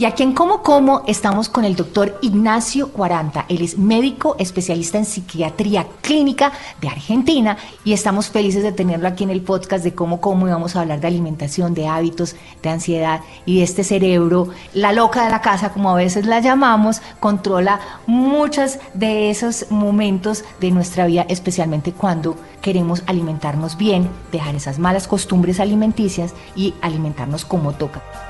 Y aquí en Como Como estamos con el doctor Ignacio Cuaranta. Él es médico especialista en psiquiatría clínica de Argentina y estamos felices de tenerlo aquí en el podcast de Como Como y vamos a hablar de alimentación, de hábitos, de ansiedad y de este cerebro. La loca de la casa, como a veces la llamamos, controla muchos de esos momentos de nuestra vida, especialmente cuando queremos alimentarnos bien, dejar esas malas costumbres alimenticias y alimentarnos como toca.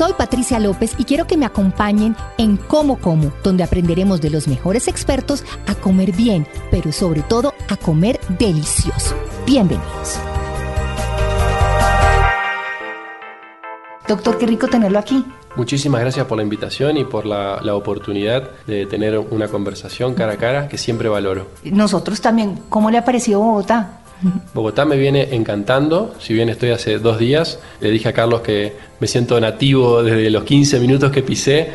Soy Patricia López y quiero que me acompañen en Como Como, donde aprenderemos de los mejores expertos a comer bien, pero sobre todo a comer delicioso. Bienvenidos. Doctor, qué rico tenerlo aquí. Muchísimas gracias por la invitación y por la, la, oportunidad de tener una conversación cara a cara que siempre valoro. Nosotros también. ¿Cómo le ha parecido Bogotá? Bogotá me viene encantando, si bien estoy hace dos días, le dije a Carlos que me siento nativo desde los 15 minutos que pisé,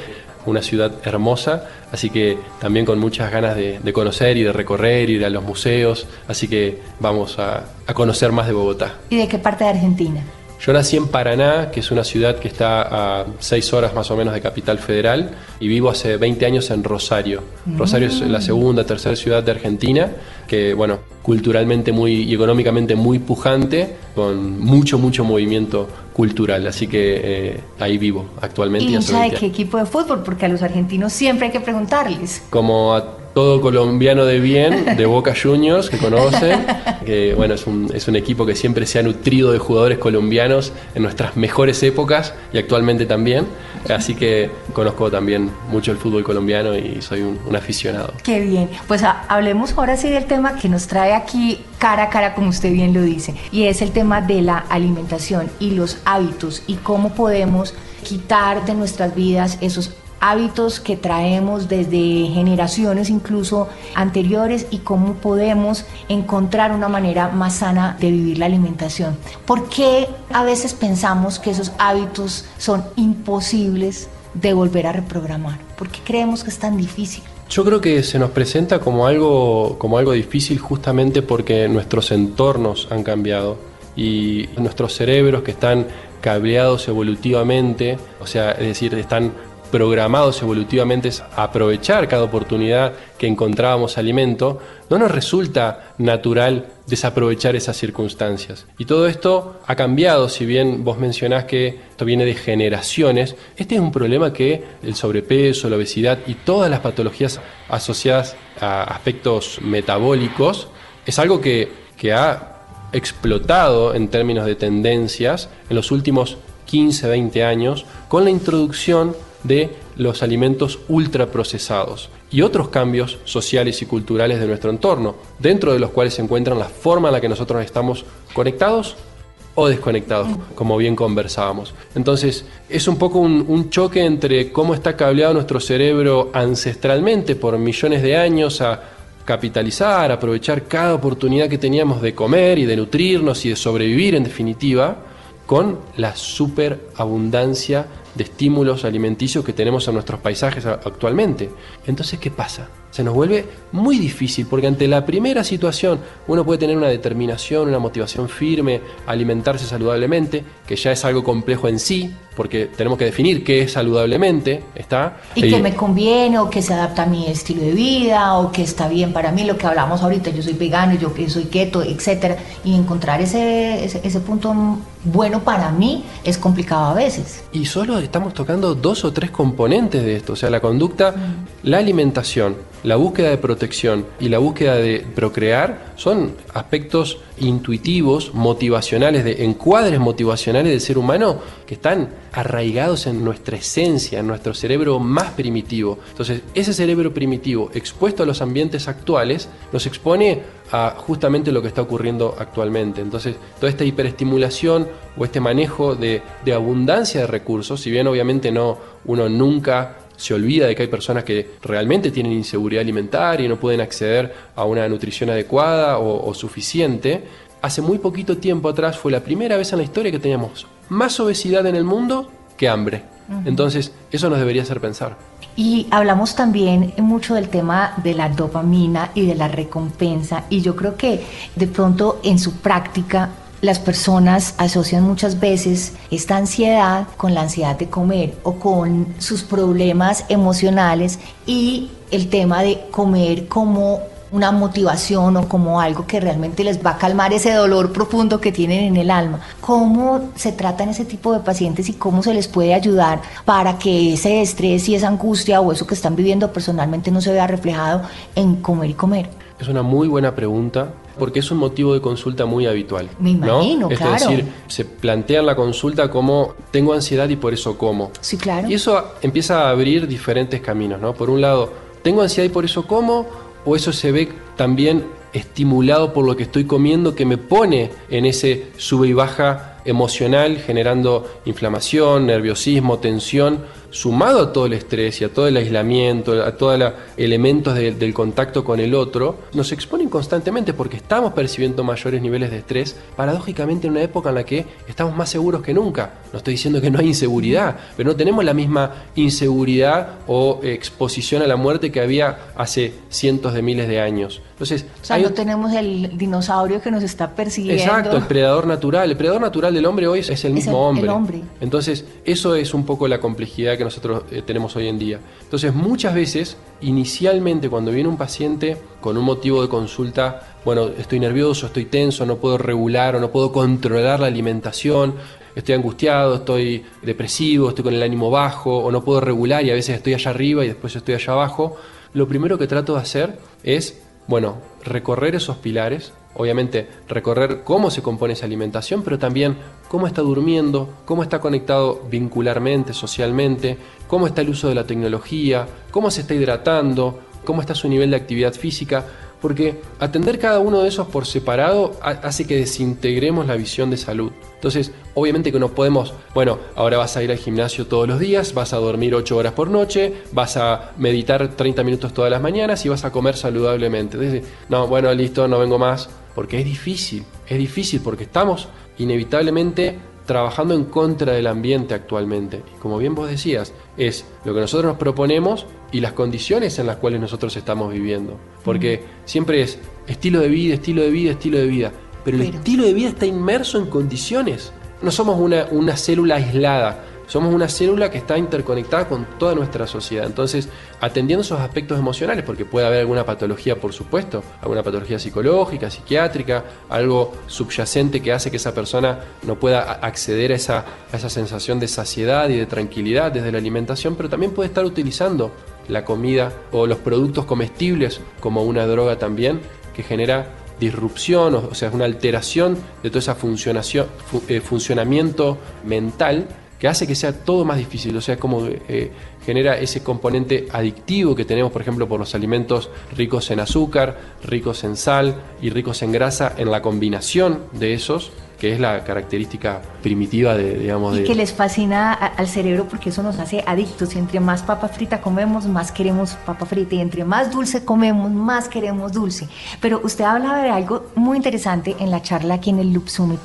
una ciudad hermosa, así que también con muchas ganas de, conocer y de recorrer, ir a los museos, así que vamos a conocer más de Bogotá. ¿Y de qué parte de Argentina? Yo nací en Paraná, que es una ciudad que está a seis horas más o menos de Capital Federal, y vivo hace 20 años en Rosario. Rosario es la segunda, tercera ciudad de Argentina, que, bueno, culturalmente muy y económicamente muy pujante, con mucho, mucho movimiento cultural. Así que eh, ahí vivo actualmente. ¿Y de qué equipo de fútbol? Porque a los argentinos siempre hay que preguntarles. Como a todo colombiano de bien, de Boca Juniors, que conocen, que bueno, es un, es un equipo que siempre se ha nutrido de jugadores colombianos en nuestras mejores épocas y actualmente también, así que conozco también mucho el fútbol colombiano y soy un, aficionado. Qué bien, pues hablemos ahora sí del tema que nos trae aquí cara a cara, como usted bien lo dice, y es el tema de la alimentación y los hábitos y cómo podemos quitar de nuestras vidas esos que traemos desde generaciones incluso anteriores y cómo podemos encontrar una manera más sana de vivir la alimentación. ¿Por qué a veces pensamos que esos hábitos son imposibles de volver a reprogramar? ¿Por qué creemos que es tan difícil? Yo creo que se nos presenta como algo, como algo difícil justamente porque nuestros entornos han cambiado y nuestros cerebros que están cableados evolutivamente, o sea, es decir, están programados evolutivamente a aprovechar cada oportunidad que encontrábamos alimento, no nos resulta natural desaprovechar esas circunstancias. Y todo esto ha cambiado, si bien vos mencionás que esto viene de generaciones, este es un problema que el sobrepeso, la obesidad y todas las patologías asociadas a aspectos metabólicos es algo que, que ha explotado en términos de tendencias en los últimos 15, 20 años con la introducción de los alimentos ultraprocesados y otros cambios sociales y culturales de nuestro entorno, dentro de los cuales se encuentran la forma en la que nosotros estamos conectados o desconectados, como bien conversábamos. Entonces, es un poco un, un, choque entre cómo está cableado nuestro cerebro ancestralmente por millones de años a capitalizar, aprovechar cada oportunidad que teníamos de comer y de nutrirnos y de sobrevivir en definitiva, con la superabundancia de estímulos alimenticios que tenemos en nuestros paisajes actualmente. Entonces, ¿qué pasa? Se nos vuelve muy difícil porque ante la primera situación uno puede tener una determinación, una motivación firme, alimentarse saludablemente, que ya es algo complejo en sí, porque tenemos que definir qué es saludablemente, ¿está? Y que me conviene, o que se adapta a mi estilo de vida, o que está bien para mí, lo que hablamos ahorita, yo soy vegano, yo soy keto, etcétera, y encontrar ese, ese, ese punto bueno para mí es complicado a veces. Y solo estamos tocando dos o tres componentes de esto, o sea, la conducta, mm. la alimentación, la búsqueda de protección y la búsqueda de procrear son aspectos intuitivos, motivacionales, de encuadres motivacionales del ser humano que están arraigados en nuestra esencia, en nuestro cerebro más primitivo. Entonces, ese cerebro primitivo expuesto a los ambientes actuales nos expone a justamente lo que está ocurriendo actualmente. Entonces, toda esta hiperestimulación o este manejo de, de abundancia de recursos, si bien obviamente no, uno nunca se olvida de que hay personas que realmente tienen inseguridad alimentaria y no pueden acceder a una nutrición adecuada o, suficiente. Hace muy poquito tiempo atrás fue la primera vez en la historia que teníamos más obesidad en el mundo que hambre. Entonces, eso nos debería hacer pensar. Y hablamos también mucho del tema de la dopamina y de la recompensa. Y yo creo que de pronto en su práctica las personas asocian muchas veces esta ansiedad con la ansiedad de comer o con sus problemas emocionales y el tema de comer como una motivación o como algo que realmente les va a calmar ese dolor profundo que tienen en el alma. ¿Cómo se tratan ese tipo de pacientes y cómo se les puede ayudar para que ese estrés y esa angustia o eso que están viviendo personalmente no se vea reflejado en comer y comer? Es una muy buena pregunta porque es un motivo de consulta muy habitual. Me imagino, Es decir, se plantea en la consulta como tengo ansiedad y por eso como. Sí, claro. Y eso empieza a abrir diferentes caminos, ¿no? Por un lado, tengo ansiedad y por eso como, o eso se ve también estimulado por lo que estoy comiendo que me pone en ese sube y baja emocional, generando inflamación, nerviosismo, tensión sumado a todo el estrés y a todo el aislamiento, a todos los elementos del contacto con el otro, nos exponen constantemente porque estamos percibiendo mayores niveles de estrés, paradójicamente en una época en la que estamos más seguros que nunca. No estoy diciendo que no hay inseguridad, pero no tenemos la misma inseguridad o exposición a la muerte que había hace cientos de miles de años. Entonces, o sea, no tenemos el dinosaurio que nos está persiguiendo. Exacto, el predador natural. El predador natural del hombre hoy es el mismo hombre. hombre. Entonces, eso es un poco la complejidad que nosotros eh, tenemos hoy en día. Entonces, muchas veces, inicialmente, cuando viene un paciente con un motivo de consulta, bueno, estoy nervioso, estoy tenso, no puedo regular o no puedo controlar la alimentación, estoy angustiado, estoy depresivo, estoy con el ánimo bajo o no puedo regular y a veces estoy allá arriba y después estoy allá abajo, lo primero que trato de hacer es, bueno, recorrer esos pilares, obviamente recorrer cómo se compone esa alimentación, pero también cómo está durmiendo, cómo está conectado vincularmente, socialmente, cómo está el uso de la tecnología, cómo se está hidratando, cómo está su nivel de actividad física, porque atender cada uno de esos por separado hace que desintegremos la visión de salud. Entonces, obviamente que no podemos, bueno, ahora vas a ir al gimnasio todos los días, vas a dormir 8 horas por noche, vas a meditar 30 minutos todas las mañanas y vas a comer saludablemente. No, bueno, listo, no vengo más, porque es difícil, es difícil porque estamos inevitablemente trabajando en contra del ambiente actualmente. Y como bien vos decías, es lo que nosotros nos proponemos y las condiciones en las cuales nosotros estamos viviendo. Porque siempre es estilo de vida, estilo de vida, estilo de vida. Pero, el estilo de vida está inmerso en condiciones. No somos una, una célula aislada somos una célula que está interconectada con toda nuestra sociedad. Entonces, atendiendo esos aspectos emocionales, porque puede haber alguna patología, por supuesto, alguna patología psicológica, psiquiátrica, algo subyacente que hace que esa persona no pueda acceder a esa, sensación de saciedad y de tranquilidad desde la alimentación, pero también puede estar utilizando la comida o los productos comestibles como una droga también que genera disrupción, o, sea, una alteración de todo ese eh, funcionamiento mental que hace que sea todo más difícil, o sea, como eh, genera ese componente adictivo que tenemos, por ejemplo, por los alimentos ricos en azúcar, ricos en sal y ricos en grasa, en la combinación de esos, que es la característica primitiva de, digamos, y que les fascina al cerebro porque eso nos hace adictos y entre más papa frita comemos, más queremos papa frita y entre más dulce comemos, más queremos dulce. Pero usted hablaba de algo muy interesante en la charla aquí en el Loop Summit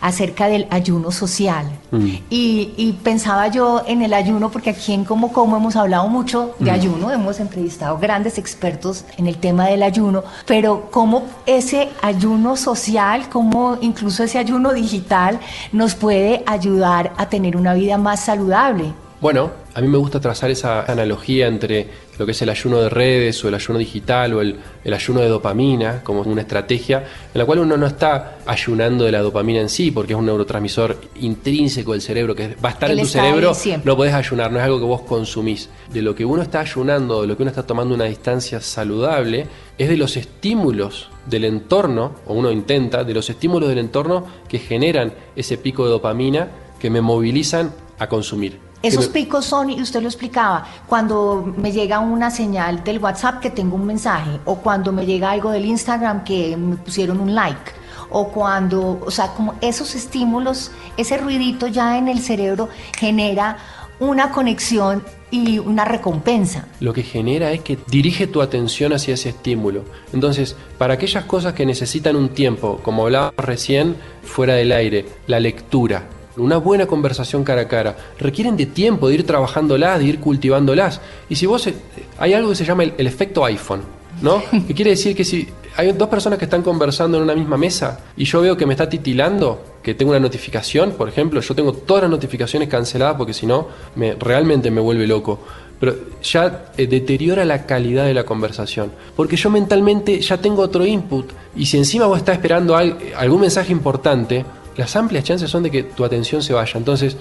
acerca del ayuno social. Mm. Y, pensaba yo en el ayuno, porque aquí en Como Como hemos hablado mucho de mm. ayuno, hemos entrevistado grandes expertos en el tema del ayuno, pero cómo ese ayuno social, cómo incluso ese ayuno digital nos puede ayudar a tener una vida más saludable. Bueno, a mí me gusta trazar esa analogía entre lo que es el ayuno de redes o el ayuno digital o el, ayuno de dopamina como una estrategia en la cual uno no está ayunando de la dopamina en sí porque es un neurotransmisor intrínseco del cerebro que va a estar en tu cerebro, no podés ayunar, no es algo que vos consumís. De lo que uno está ayunando, de lo que uno está tomando una distancia saludable, es de los estímulos del entorno, o uno intenta, de los estímulos del entorno que generan ese pico de dopamina que me movilizan a consumir. Esos picos son, y usted lo explicaba, cuando me llega una señal del WhatsApp que tengo un mensaje, o cuando me llega algo del Instagram que me pusieron un like, o cuando, o sea, como esos estímulos, ese ruidito ya en el cerebro genera una conexión y una recompensa. Lo que genera es que dirige tu atención hacia ese estímulo. Entonces, para aquellas cosas que necesitan un tiempo, como hablábamos recién fuera del aire, la lectura, una buena conversación cara a cara, requieren de tiempo, de ir trabajándolas, de ir cultivándolas. Y si vos, eh, hay algo que se llama el, el efecto iPhone, ¿no? que quiere decir que si hay dos personas que están conversando en una misma mesa y yo veo que me está titilando, que tengo una notificación, por ejemplo, yo tengo todas las notificaciones canceladas porque si no, me, realmente me vuelve loco. Pero ya eh, deteriora la calidad de la conversación. Porque yo mentalmente ya tengo otro input y si encima vos estás esperando algún mensaje importante, las amplias chances son de que tu atención se vaya. Entonces,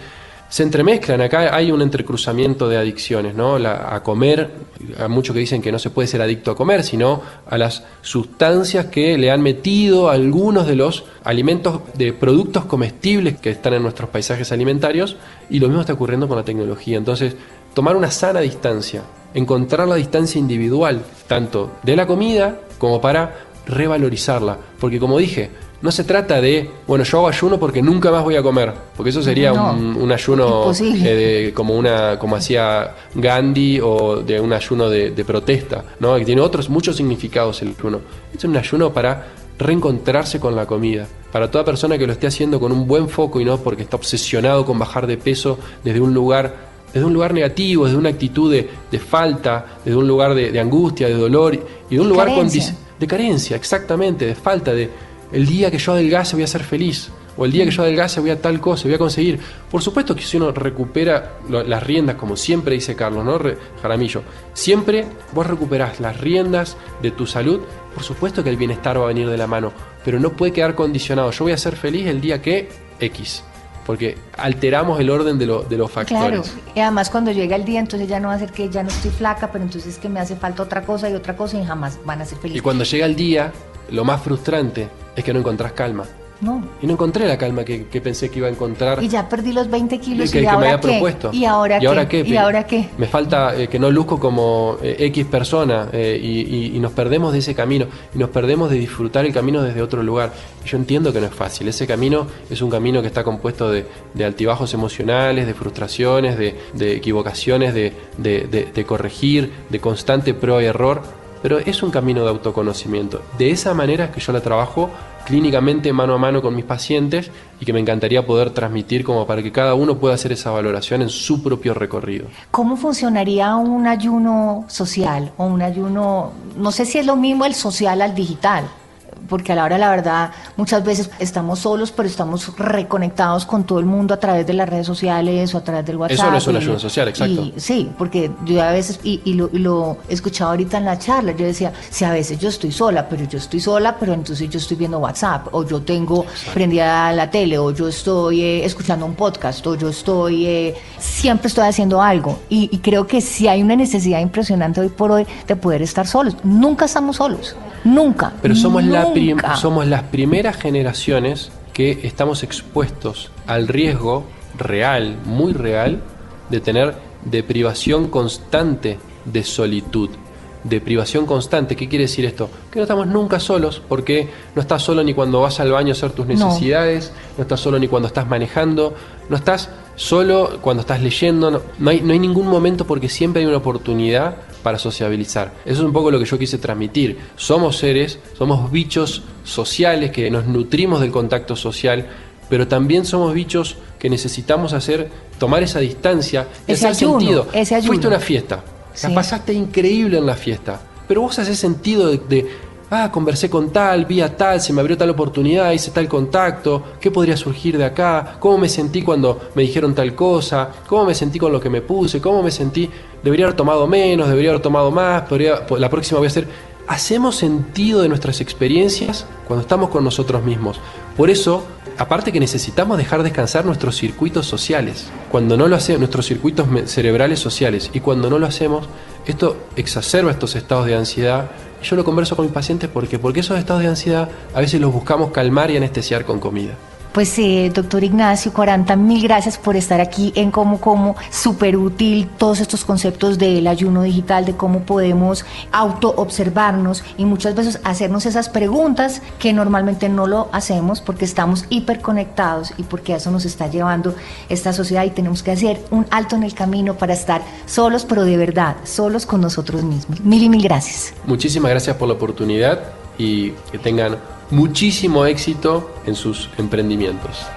se entremezclan, acá hay un entrecruzamiento de adicciones, ¿no? a comer, hay muchos que dicen que no se puede ser adicto a comer, sino a las sustancias que le han metido algunos de los alimentos, de productos comestibles que están en nuestros paisajes alimentarios, y lo mismo está ocurriendo con la tecnología. Entonces, tomar una sana distancia, encontrar la distancia individual, tanto de la comida como para revalorizarla, porque como dije, no se trata de, bueno, yo hago ayuno porque nunca más voy a comer, porque eso sería un, ayuno eh, como una como hacía Gandhi o de un ayuno de, protesta, ¿no? que tiene otros muchos significados el ayuno. Es un ayuno para reencontrarse con la comida. Para toda persona que lo esté haciendo con un buen foco y no porque está obsesionado con bajar de peso desde un lugar desde un lugar negativo, desde una actitud de, falta, desde un lugar de, angustia, de dolor y de un lugar de carencia, exactamente, de falta, de, el día que yo adelgace voy a ser feliz, o el día que yo adelgace voy a tal cosa, voy a conseguir. Por supuesto que si uno recupera las riendas, como siempre dice Carlos, ¿no? Jaramillo, siempre vos recuperás las riendas de tu salud, por supuesto que el bienestar va a venir de la mano, pero no puede quedar condicionado. Yo voy a ser feliz el día que X porque alteramos el orden de, de, los factores. Claro, y además cuando llega el día, entonces ya no va a ser que ya no estoy flaca, pero entonces es que me hace falta otra cosa y otra cosa y jamás van a ser felices. Y cuando llega el día, lo más frustrante es que no encontrás calma. No. Y no encontré la calma que, pensé que iba a encontrar. Y ya perdí los 20 kilos que, y ahora me había propuesto. ¿Y ahora, qué? ¿Y ahora qué? Me falta eh, que no luzco como eh, X persona eh, y, nos perdemos de ese camino y nos perdemos de disfrutar el camino desde otro lugar. yo entiendo que no es fácil. Ese camino es un camino que está compuesto de, altibajos emocionales, de frustraciones, de, equivocaciones, de, de corregir, de constante prueba y error pero es un camino de autoconocimiento. De esa manera que yo la trabajo clínicamente mano a mano con mis pacientes y que me encantaría poder transmitir como para que cada uno pueda hacer esa valoración en su propio recorrido. ¿Cómo funcionaría un ayuno social o un ayuno, no sé si es lo mismo el social al digital? Porque a la hora la verdad muchas veces estamos solos, pero estamos reconectados con todo el mundo a través de las redes sociales o a través del WhatsApp. Eso no es una ayuda social, exacto. sí, porque yo a veces, y, lo, lo, he escuchado ahorita en la charla, yo decía, si a veces yo estoy sola, pero yo estoy sola, pero entonces yo estoy viendo WhatsApp, o yo tengo prendida la tele, o yo estoy eh, escuchando un podcast, o yo estoy, eh, siempre estoy haciendo algo. Y, y creo que sí hay una necesidad impresionante hoy por hoy de poder estar solos. Nunca estamos solos. Nunca. Pero somos, La somos las primeras generaciones que estamos expuestos al riesgo real, muy real, de tener deprivación constante de solitud. Deprivación constante, ¿qué quiere decir esto? Que no estamos nunca solos, porque no estás solo ni cuando vas al baño a hacer tus necesidades, no, estás solo ni cuando estás manejando, no estás solo cuando estás leyendo, no, hay, no hay ningún momento porque siempre hay una oportunidad para sociabilizar. Eso es un poco lo que yo quise transmitir. Somos seres, somos bichos sociales que nos nutrimos del contacto social, pero también somos bichos que necesitamos hacer, tomar esa distancia, ese ayuno, sentido. Fuiste a una fiesta, la pasaste increíble en la fiesta, pero vos haces sentido de ah, conversé con tal, vi a tal, se me abrió tal oportunidad, hice tal contacto, ¿qué podría surgir de acá? ¿Cómo me sentí cuando me dijeron tal cosa? ¿Cómo me sentí con lo que me puse? ¿Cómo me sentí? Debería haber tomado menos, debería haber tomado más, podría, la próxima voy a hacer... Hacemos sentido de nuestras experiencias cuando estamos con nosotros mismos. Por eso, aparte que necesitamos dejar descansar nuestros circuitos sociales. Cuando no lo hacemos, nuestros circuitos cerebrales sociales, y cuando no lo hacemos, esto exacerba estos estados de ansiedad, yo lo converso con mis pacientes porque, porque esos estados de ansiedad a veces los buscamos calmar y anestesiar con comida. Pues eh, doctor Ignacio Cuaranta, mil gracias por estar aquí en Como Como, súper útil todos estos conceptos del ayuno digital, de cómo podemos auto observarnos y muchas veces hacernos esas preguntas que normalmente no lo hacemos porque estamos hiperconectados y porque eso nos está llevando esta sociedad y tenemos que hacer un alto en el camino para estar solos, pero de verdad, solos con nosotros mismos. Mil y mil gracias. Muchísimas gracias por la oportunidad y que tengan muchísimo éxito en sus emprendimientos.